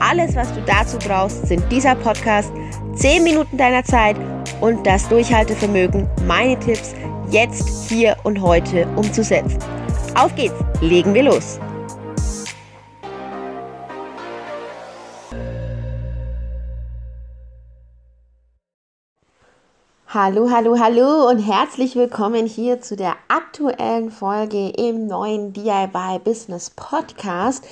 Alles, was du dazu brauchst, sind dieser Podcast, 10 Minuten deiner Zeit und das Durchhaltevermögen, meine Tipps jetzt, hier und heute umzusetzen. Auf geht's, legen wir los. Hallo, hallo, hallo und herzlich willkommen hier zu der aktuellen Folge im neuen DIY Business Podcast.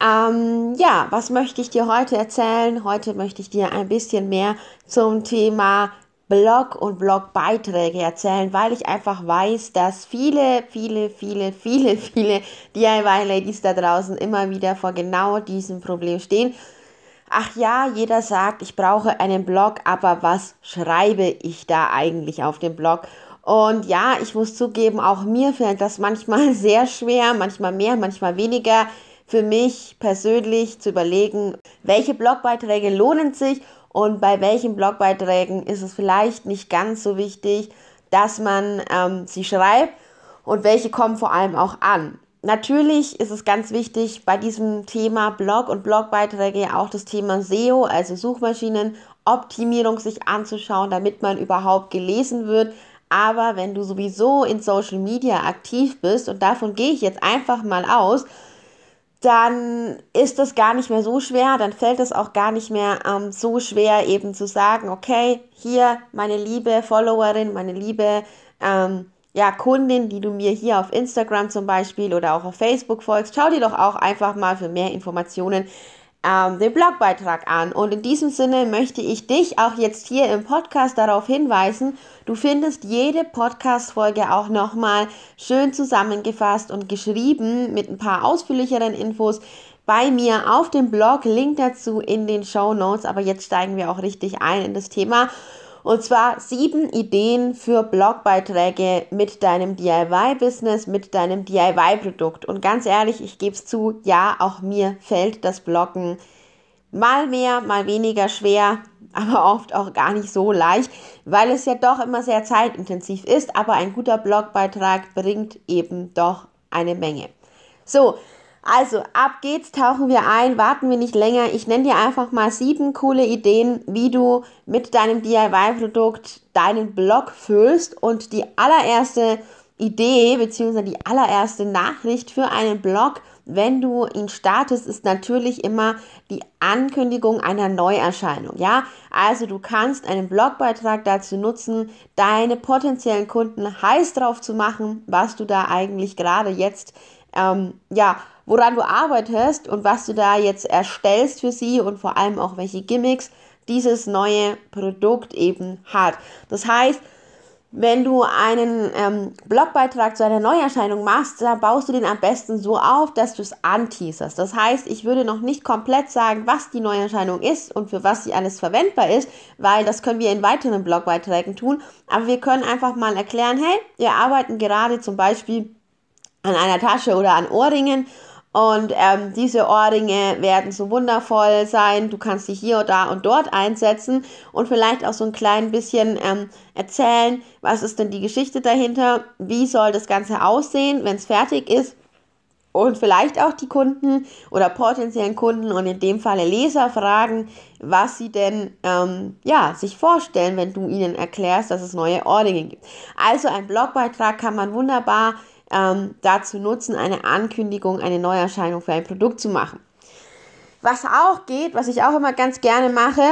Ähm, ja, was möchte ich dir heute erzählen? Heute möchte ich dir ein bisschen mehr zum Thema Blog und Blogbeiträge erzählen, weil ich einfach weiß, dass viele, viele, viele, viele, viele DIY-Ladies da draußen immer wieder vor genau diesem Problem stehen. Ach ja, jeder sagt, ich brauche einen Blog, aber was schreibe ich da eigentlich auf dem Blog? Und ja, ich muss zugeben, auch mir fällt das manchmal sehr schwer, manchmal mehr, manchmal weniger für mich persönlich zu überlegen, welche Blogbeiträge lohnen sich und bei welchen Blogbeiträgen ist es vielleicht nicht ganz so wichtig, dass man ähm, sie schreibt und welche kommen vor allem auch an. Natürlich ist es ganz wichtig bei diesem Thema Blog und Blogbeiträge auch das Thema SEO, also Suchmaschinenoptimierung sich anzuschauen, damit man überhaupt gelesen wird. Aber wenn du sowieso in Social Media aktiv bist, und davon gehe ich jetzt einfach mal aus, dann ist das gar nicht mehr so schwer, dann fällt es auch gar nicht mehr ähm, so schwer, eben zu sagen, okay, hier meine liebe Followerin, meine liebe ähm, ja, Kundin, die du mir hier auf Instagram zum Beispiel oder auch auf Facebook folgst, schau dir doch auch einfach mal für mehr Informationen ähm, den Blogbeitrag an. Und in diesem Sinne möchte ich dich auch jetzt hier im Podcast darauf hinweisen, du findest jede Podcast-Folge auch nochmal schön zusammengefasst und geschrieben mit ein paar ausführlicheren Infos bei mir auf dem Blog. Link dazu in den Show Notes. Aber jetzt steigen wir auch richtig ein in das Thema. Und zwar sieben Ideen für Blogbeiträge mit deinem DIY-Business, mit deinem DIY-Produkt. Und ganz ehrlich, ich gebe es zu, ja, auch mir fällt das Bloggen mal mehr, mal weniger schwer, aber oft auch gar nicht so leicht, weil es ja doch immer sehr zeitintensiv ist. Aber ein guter Blogbeitrag bringt eben doch eine Menge. So, also, ab geht's, tauchen wir ein, warten wir nicht länger. Ich nenne dir einfach mal sieben coole Ideen, wie du mit deinem DIY-Produkt deinen Blog füllst. Und die allererste Idee bzw. die allererste Nachricht für einen Blog, wenn du ihn startest, ist natürlich immer die Ankündigung einer Neuerscheinung. Ja, also du kannst einen Blogbeitrag dazu nutzen, deine potenziellen Kunden heiß drauf zu machen, was du da eigentlich gerade jetzt ähm, ja woran du arbeitest und was du da jetzt erstellst für sie und vor allem auch welche Gimmicks dieses neue Produkt eben hat. Das heißt, wenn du einen ähm, Blogbeitrag zu einer Neuerscheinung machst, dann baust du den am besten so auf, dass du es anteaserst. Das heißt, ich würde noch nicht komplett sagen, was die Neuerscheinung ist und für was sie alles verwendbar ist, weil das können wir in weiteren Blogbeiträgen tun. Aber wir können einfach mal erklären, hey, wir arbeiten gerade zum Beispiel an einer Tasche oder an Ohrringen und ähm, diese Ohrringe werden so wundervoll sein. Du kannst sie hier und da und dort einsetzen und vielleicht auch so ein klein bisschen ähm, erzählen, was ist denn die Geschichte dahinter, wie soll das Ganze aussehen, wenn es fertig ist. Und vielleicht auch die Kunden oder potenziellen Kunden und in dem Falle Leser fragen, was sie denn ähm, ja, sich vorstellen, wenn du ihnen erklärst, dass es neue Ohrringe gibt. Also ein Blogbeitrag kann man wunderbar ähm, dazu nutzen, eine Ankündigung, eine Neuerscheinung für ein Produkt zu machen. Was auch geht, was ich auch immer ganz gerne mache,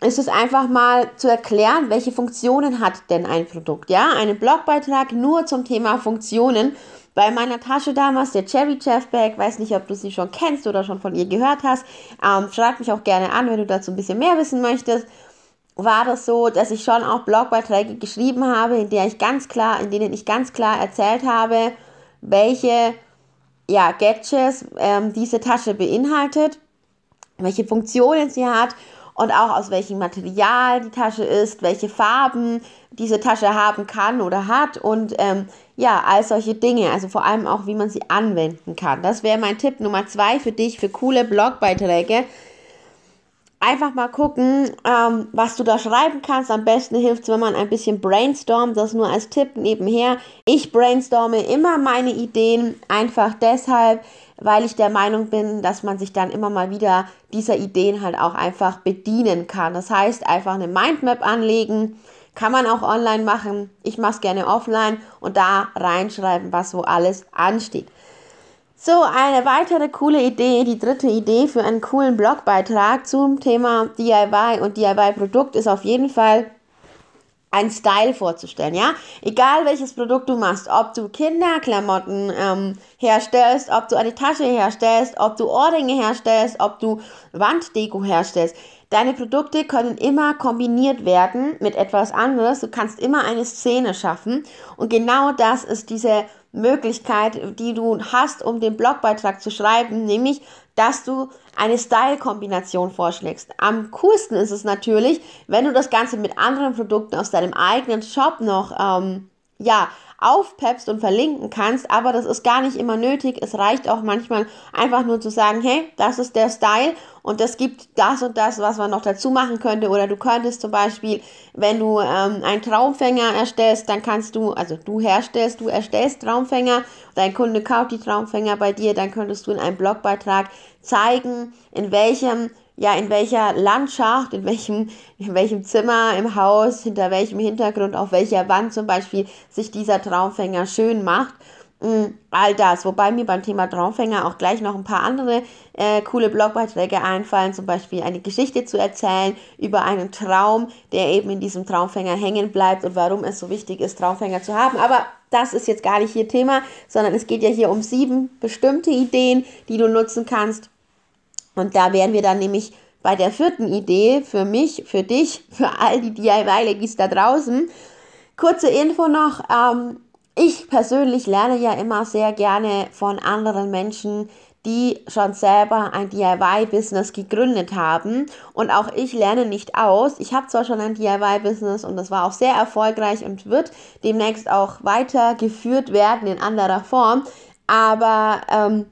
ist es einfach mal zu erklären, welche Funktionen hat denn ein Produkt. Ja, einen Blogbeitrag nur zum Thema Funktionen. Bei meiner Tasche damals, der Cherry Chef Bag, weiß nicht, ob du sie schon kennst oder schon von ihr gehört hast. Ähm, schreib mich auch gerne an, wenn du dazu ein bisschen mehr wissen möchtest war das so, dass ich schon auch Blogbeiträge geschrieben habe, in der ich ganz klar, in denen ich ganz klar erzählt habe, welche ja, Gadgets ähm, diese Tasche beinhaltet. welche Funktionen sie hat und auch aus welchem Material die Tasche ist, welche Farben diese Tasche haben kann oder hat und ähm, ja, all solche Dinge. Also vor allem auch, wie man sie anwenden kann. Das wäre mein Tipp Nummer zwei für dich, für coole Blogbeiträge. Einfach mal gucken, ähm, was du da schreiben kannst. Am besten hilft es, wenn man ein bisschen brainstormt. Das nur als Tipp nebenher. Ich brainstorme immer meine Ideen einfach deshalb, weil ich der Meinung bin, dass man sich dann immer mal wieder dieser Ideen halt auch einfach bedienen kann. Das heißt, einfach eine Mindmap anlegen, kann man auch online machen. Ich mache es gerne offline und da reinschreiben, was so alles ansteht. So, eine weitere coole Idee, die dritte Idee für einen coolen Blogbeitrag zum Thema DIY und DIY-Produkt ist auf jeden Fall ein Style vorzustellen, ja? Egal welches Produkt du machst, ob du Kinderklamotten ähm, herstellst, ob du eine Tasche herstellst, ob du Ohrringe herstellst, ob du Wanddeko herstellst. Deine Produkte können immer kombiniert werden mit etwas anderes. Du kannst immer eine Szene schaffen. Und genau das ist diese Möglichkeit, die du hast, um den Blogbeitrag zu schreiben, nämlich, dass du eine Style-Kombination vorschlägst. Am coolsten ist es natürlich, wenn du das Ganze mit anderen Produkten aus deinem eigenen Shop noch, ähm, ja, aufpeppst und verlinken kannst, aber das ist gar nicht immer nötig. Es reicht auch manchmal einfach nur zu sagen, hey, das ist der Style und es gibt das und das, was man noch dazu machen könnte. Oder du könntest zum Beispiel, wenn du ähm, einen Traumfänger erstellst, dann kannst du, also du herstellst, du erstellst Traumfänger, dein Kunde kauft die Traumfänger bei dir, dann könntest du in einem Blogbeitrag zeigen, in welchem ja, in welcher Landschaft, in welchem, in welchem Zimmer im Haus, hinter welchem Hintergrund, auf welcher Wand zum Beispiel sich dieser Traumfänger schön macht. Mm, all das, wobei mir beim Thema Traumfänger auch gleich noch ein paar andere äh, coole Blogbeiträge einfallen, zum Beispiel eine Geschichte zu erzählen über einen Traum, der eben in diesem Traumfänger hängen bleibt und warum es so wichtig ist, Traumfänger zu haben. Aber das ist jetzt gar nicht hier Thema, sondern es geht ja hier um sieben bestimmte Ideen, die du nutzen kannst, und da wären wir dann nämlich bei der vierten Idee für mich, für dich, für all die DIY-Legis da draußen. Kurze Info noch. Ähm, ich persönlich lerne ja immer sehr gerne von anderen Menschen, die schon selber ein DIY-Business gegründet haben. Und auch ich lerne nicht aus. Ich habe zwar schon ein DIY-Business und das war auch sehr erfolgreich und wird demnächst auch weitergeführt werden in anderer Form. Aber ähm,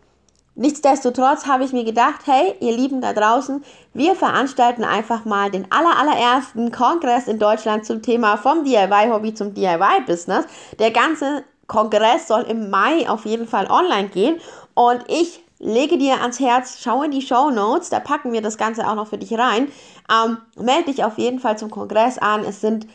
Nichtsdestotrotz habe ich mir gedacht, hey, ihr Lieben da draußen, wir veranstalten einfach mal den aller, allerersten Kongress in Deutschland zum Thema vom DIY-Hobby zum DIY-Business. Der ganze Kongress soll im Mai auf jeden Fall online gehen und ich lege dir ans Herz, schau in die Show Notes, da packen wir das Ganze auch noch für dich rein. Ähm, melde dich auf jeden Fall zum Kongress an. Es sind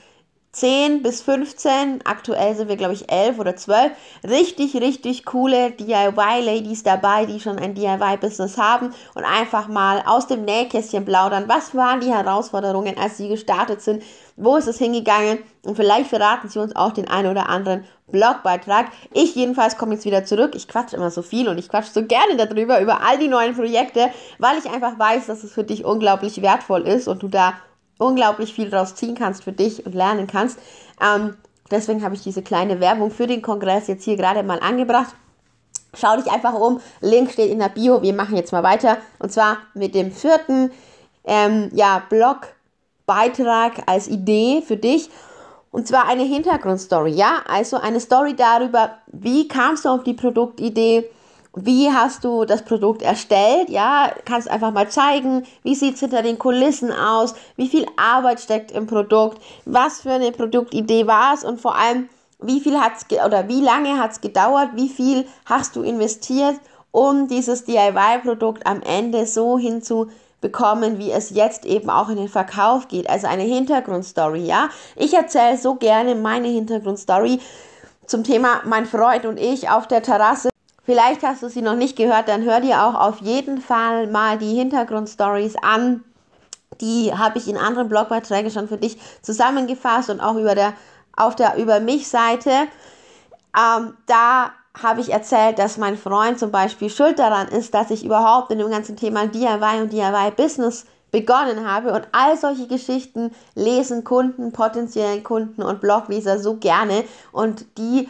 10 bis 15, aktuell sind wir glaube ich 11 oder 12, richtig, richtig coole DIY-Ladies dabei, die schon ein DIY-Business haben und einfach mal aus dem Nähkästchen plaudern. Was waren die Herausforderungen, als sie gestartet sind? Wo ist es hingegangen? Und vielleicht verraten sie uns auch den einen oder anderen Blogbeitrag. Ich jedenfalls komme jetzt wieder zurück. Ich quatsche immer so viel und ich quatsche so gerne darüber, über all die neuen Projekte, weil ich einfach weiß, dass es für dich unglaublich wertvoll ist und du da unglaublich viel daraus ziehen kannst für dich und lernen kannst. Ähm, deswegen habe ich diese kleine Werbung für den Kongress jetzt hier gerade mal angebracht. Schau dich einfach um. Link steht in der Bio. Wir machen jetzt mal weiter. Und zwar mit dem vierten ähm, ja, Blogbeitrag als Idee für dich. Und zwar eine Hintergrundstory. Ja, also eine Story darüber, wie kamst du auf die Produktidee wie hast du das Produkt erstellt? Ja, kannst einfach mal zeigen, wie sieht es hinter den Kulissen aus, wie viel Arbeit steckt im Produkt, was für eine Produktidee war es und vor allem, wie viel hat's oder wie lange hat es gedauert, wie viel hast du investiert, um dieses DIY-Produkt am Ende so hinzubekommen, wie es jetzt eben auch in den Verkauf geht. Also eine Hintergrundstory, ja. Ich erzähle so gerne meine Hintergrundstory zum Thema mein Freund und ich auf der Terrasse Vielleicht hast du sie noch nicht gehört, dann hör dir auch auf jeden Fall mal die Hintergrundstories an. Die habe ich in anderen Blogbeiträgen schon für dich zusammengefasst und auch über der, auf der Über mich Seite. Ähm, da habe ich erzählt, dass mein Freund zum Beispiel schuld daran ist, dass ich überhaupt in dem ganzen Thema DIY und DIY Business begonnen habe. Und all solche Geschichten lesen Kunden, potenziellen Kunden und Blogleser so gerne. Und die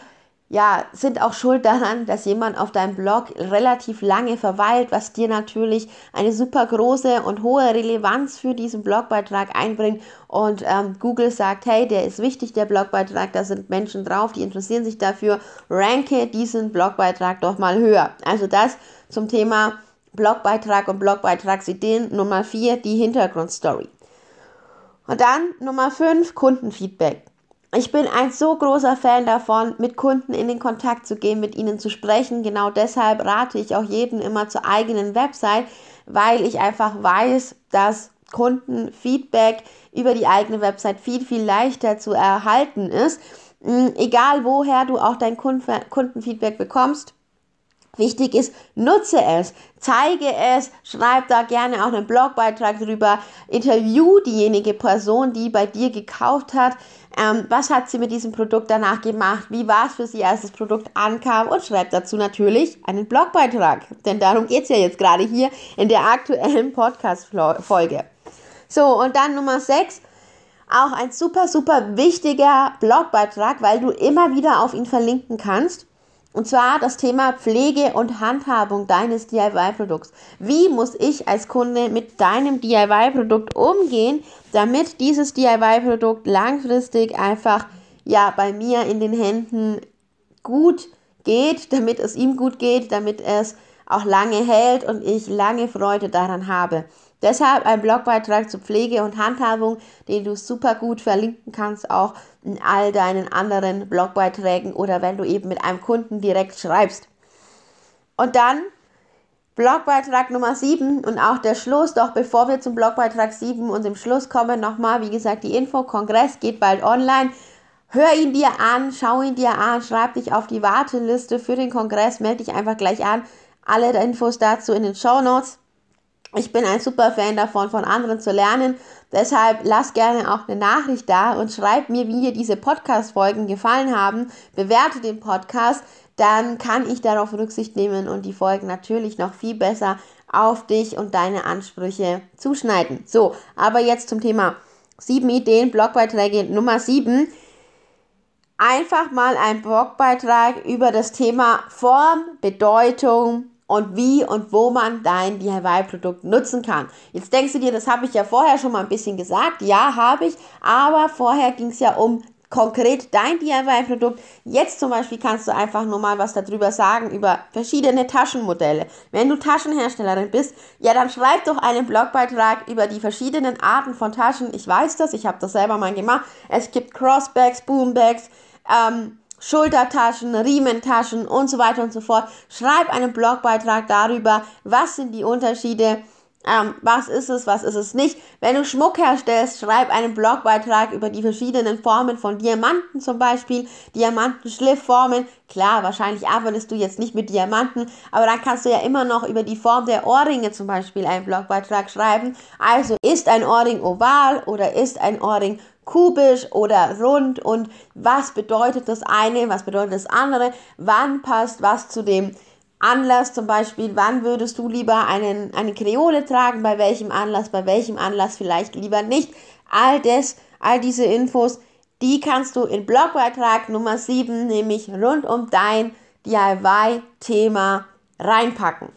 ja, sind auch schuld daran, dass jemand auf deinem Blog relativ lange verweilt, was dir natürlich eine super große und hohe Relevanz für diesen Blogbeitrag einbringt. Und ähm, Google sagt, hey, der ist wichtig, der Blogbeitrag, da sind Menschen drauf, die interessieren sich dafür. Ranke diesen Blogbeitrag doch mal höher. Also das zum Thema Blogbeitrag und Blogbeitragsideen. Nummer 4, die Hintergrundstory. Und dann Nummer 5, Kundenfeedback. Ich bin ein so großer Fan davon, mit Kunden in den Kontakt zu gehen, mit ihnen zu sprechen. Genau deshalb rate ich auch jedem immer zur eigenen Website, weil ich einfach weiß, dass Kundenfeedback über die eigene Website viel, viel leichter zu erhalten ist. Hm, egal woher du auch dein Kundenfeedback bekommst, Wichtig ist, nutze es, zeige es, schreib da gerne auch einen Blogbeitrag drüber, interview diejenige Person, die bei dir gekauft hat. Ähm, was hat sie mit diesem Produkt danach gemacht? Wie war es für sie, als das Produkt ankam? Und schreib dazu natürlich einen Blogbeitrag. Denn darum geht es ja jetzt gerade hier in der aktuellen Podcast-Folge. So, und dann Nummer 6 auch ein super, super wichtiger Blogbeitrag, weil du immer wieder auf ihn verlinken kannst. Und zwar das Thema Pflege und Handhabung deines DIY-Produkts. Wie muss ich als Kunde mit deinem DIY-Produkt umgehen, damit dieses DIY-Produkt langfristig einfach ja bei mir in den Händen gut geht, damit es ihm gut geht, damit es auch lange hält und ich lange Freude daran habe. Deshalb ein Blogbeitrag zur Pflege und Handhabung, den du super gut verlinken kannst, auch in all deinen anderen Blogbeiträgen oder wenn du eben mit einem Kunden direkt schreibst. Und dann Blogbeitrag Nummer 7 und auch der Schluss, doch bevor wir zum Blogbeitrag 7 und im Schluss kommen, nochmal, wie gesagt, die Info, Kongress geht bald online. Hör ihn dir an, schau ihn dir an, schreib dich auf die Warteliste für den Kongress, melde dich einfach gleich an. Alle Infos dazu in den Show Notes. Ich bin ein super Fan davon, von anderen zu lernen. Deshalb lass gerne auch eine Nachricht da und schreib mir, wie dir diese Podcast-Folgen gefallen haben. Bewerte den Podcast, dann kann ich darauf Rücksicht nehmen und die Folgen natürlich noch viel besser auf dich und deine Ansprüche zuschneiden. So, aber jetzt zum Thema sieben Ideen, Blogbeiträge Nummer sieben. Einfach mal ein Blogbeitrag über das Thema Form, Bedeutung, und wie und wo man dein DIY-Produkt nutzen kann. Jetzt denkst du dir, das habe ich ja vorher schon mal ein bisschen gesagt. Ja, habe ich, aber vorher ging es ja um konkret dein DIY-Produkt. Jetzt zum Beispiel kannst du einfach nur mal was darüber sagen, über verschiedene Taschenmodelle. Wenn du Taschenherstellerin bist, ja, dann schreib doch einen Blogbeitrag über die verschiedenen Arten von Taschen. Ich weiß das, ich habe das selber mal gemacht. Es gibt Crossbags, Boombags, ähm, Schultertaschen, Riementaschen und so weiter und so fort. Schreib einen Blogbeitrag darüber, was sind die Unterschiede, ähm, was ist es, was ist es nicht. Wenn du Schmuck herstellst, schreib einen Blogbeitrag über die verschiedenen Formen von Diamanten zum Beispiel, Diamantenschliffformen. Klar, wahrscheinlich arbeitest du jetzt nicht mit Diamanten, aber dann kannst du ja immer noch über die Form der Ohrringe zum Beispiel einen Blogbeitrag schreiben. Also ist ein Ohrring oval oder ist ein Ohrring kubisch oder rund und was bedeutet das eine, was bedeutet das andere, wann passt was zu dem Anlass zum Beispiel, wann würdest du lieber einen, eine Kreole tragen, bei welchem Anlass, bei welchem Anlass vielleicht lieber nicht. All das, all diese Infos, die kannst du in Blogbeitrag Nummer 7, nämlich rund um dein DIY-Thema reinpacken.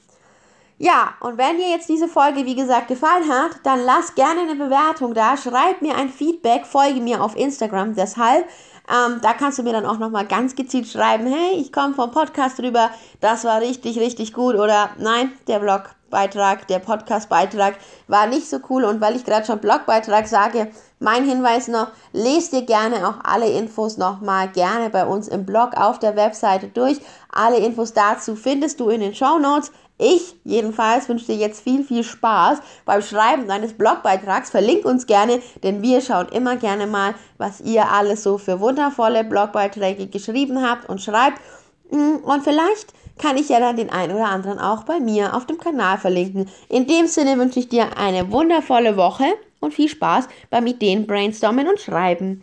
Ja, und wenn dir jetzt diese Folge, wie gesagt, gefallen hat, dann lass gerne eine Bewertung da, schreib mir ein Feedback, folge mir auf Instagram deshalb. Ähm, da kannst du mir dann auch nochmal ganz gezielt schreiben, hey, ich komme vom Podcast rüber, das war richtig, richtig gut oder nein, der Blogbeitrag, der Podcastbeitrag war nicht so cool und weil ich gerade schon Blogbeitrag sage, mein Hinweis noch, lest dir gerne auch alle Infos nochmal gerne bei uns im Blog auf der Webseite durch. Alle Infos dazu findest du in den Show Notes. Ich jedenfalls wünsche dir jetzt viel, viel Spaß beim Schreiben deines Blogbeitrags. Verlink uns gerne, denn wir schauen immer gerne mal, was ihr alles so für wundervolle Blogbeiträge geschrieben habt und schreibt. Mm, und vielleicht kann ich ja dann den einen oder anderen auch bei mir auf dem Kanal verlinken. In dem Sinne wünsche ich dir eine wundervolle Woche und viel Spaß beim Ideen brainstormen und schreiben.